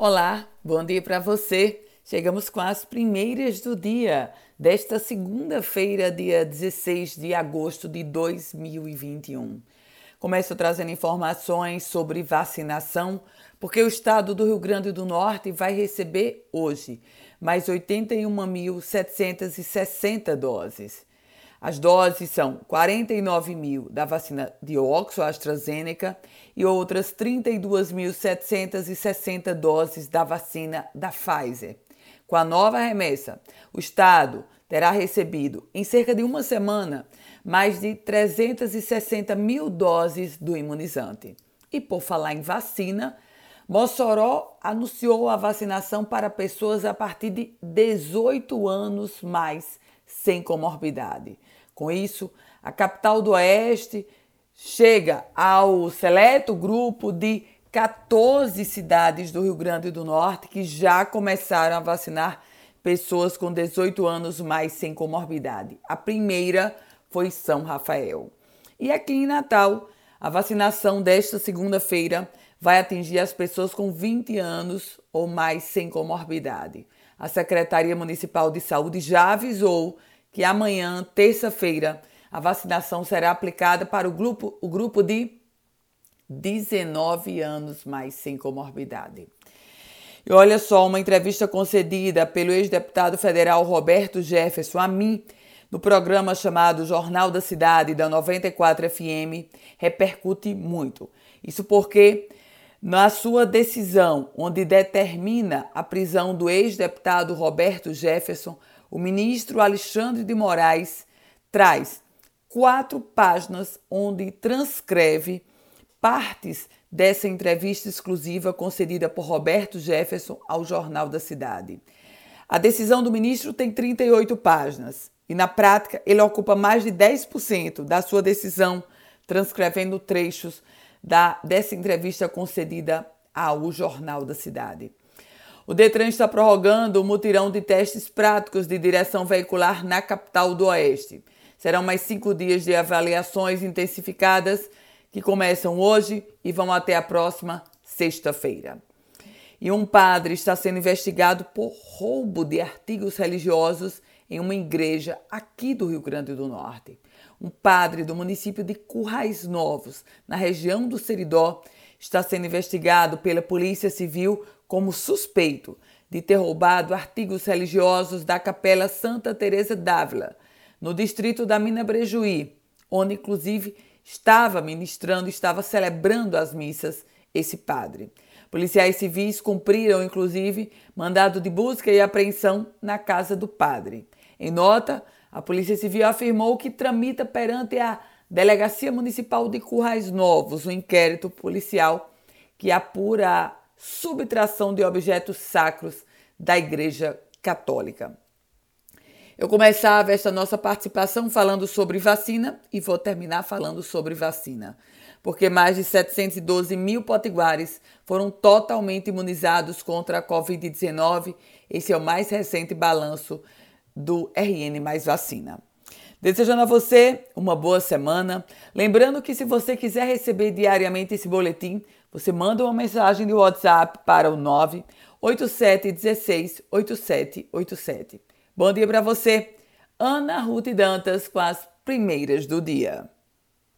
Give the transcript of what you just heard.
Olá, bom dia para você. Chegamos com as primeiras do dia desta segunda-feira, dia 16 de agosto de 2021. Começo trazendo informações sobre vacinação, porque o estado do Rio Grande do Norte vai receber hoje mais 81.760 doses. As doses são 49 mil da vacina de Oxford AstraZeneca e outras 32.760 doses da vacina da Pfizer. Com a nova remessa, o Estado terá recebido, em cerca de uma semana, mais de 360 mil doses do imunizante. E por falar em vacina, Mossoró anunciou a vacinação para pessoas a partir de 18 anos mais sem comorbidade. Com isso, a capital do Oeste chega ao seleto grupo de 14 cidades do Rio Grande do Norte que já começaram a vacinar pessoas com 18 anos mais sem comorbidade. A primeira foi São Rafael. E aqui em Natal, a vacinação desta segunda-feira vai atingir as pessoas com 20 anos ou mais sem comorbidade. A Secretaria Municipal de Saúde já avisou que amanhã, terça-feira, a vacinação será aplicada para o grupo, o grupo de 19 anos mais sem comorbidade. E olha só, uma entrevista concedida pelo ex-deputado federal Roberto Jefferson a mim, no programa chamado Jornal da Cidade da 94 FM, repercute muito. Isso porque, na sua decisão, onde determina a prisão do ex-deputado Roberto Jefferson, o ministro Alexandre de Moraes traz quatro páginas onde transcreve partes dessa entrevista exclusiva concedida por Roberto Jefferson ao Jornal da Cidade. A decisão do ministro tem 38 páginas e, na prática, ele ocupa mais de 10% da sua decisão, transcrevendo trechos da, dessa entrevista concedida ao Jornal da Cidade. O Detran está prorrogando o mutirão de testes práticos de direção veicular na capital do Oeste. Serão mais cinco dias de avaliações intensificadas que começam hoje e vão até a próxima sexta-feira. E um padre está sendo investigado por roubo de artigos religiosos em uma igreja aqui do Rio Grande do Norte. Um padre do município de Currais Novos, na região do Seridó, está sendo investigado pela Polícia Civil como suspeito de ter roubado artigos religiosos da Capela Santa Teresa d'Ávila, no distrito da Mina Brejuí, onde inclusive estava ministrando, estava celebrando as missas esse padre. Policiais civis cumpriram, inclusive, mandado de busca e apreensão na casa do padre. Em nota, a Polícia Civil afirmou que tramita perante a Delegacia Municipal de Currais Novos um inquérito policial que apura a subtração de objetos sacros da Igreja Católica. Eu começava esta nossa participação falando sobre vacina e vou terminar falando sobre vacina, porque mais de 712 mil potiguares foram totalmente imunizados contra a Covid-19. Esse é o mais recente balanço do RN Mais Vacina. Desejando a você uma boa semana. Lembrando que se você quiser receber diariamente esse boletim, você manda uma mensagem de WhatsApp para o 98716 8787. Bom dia para você. Ana Ruth Dantas com as primeiras do dia.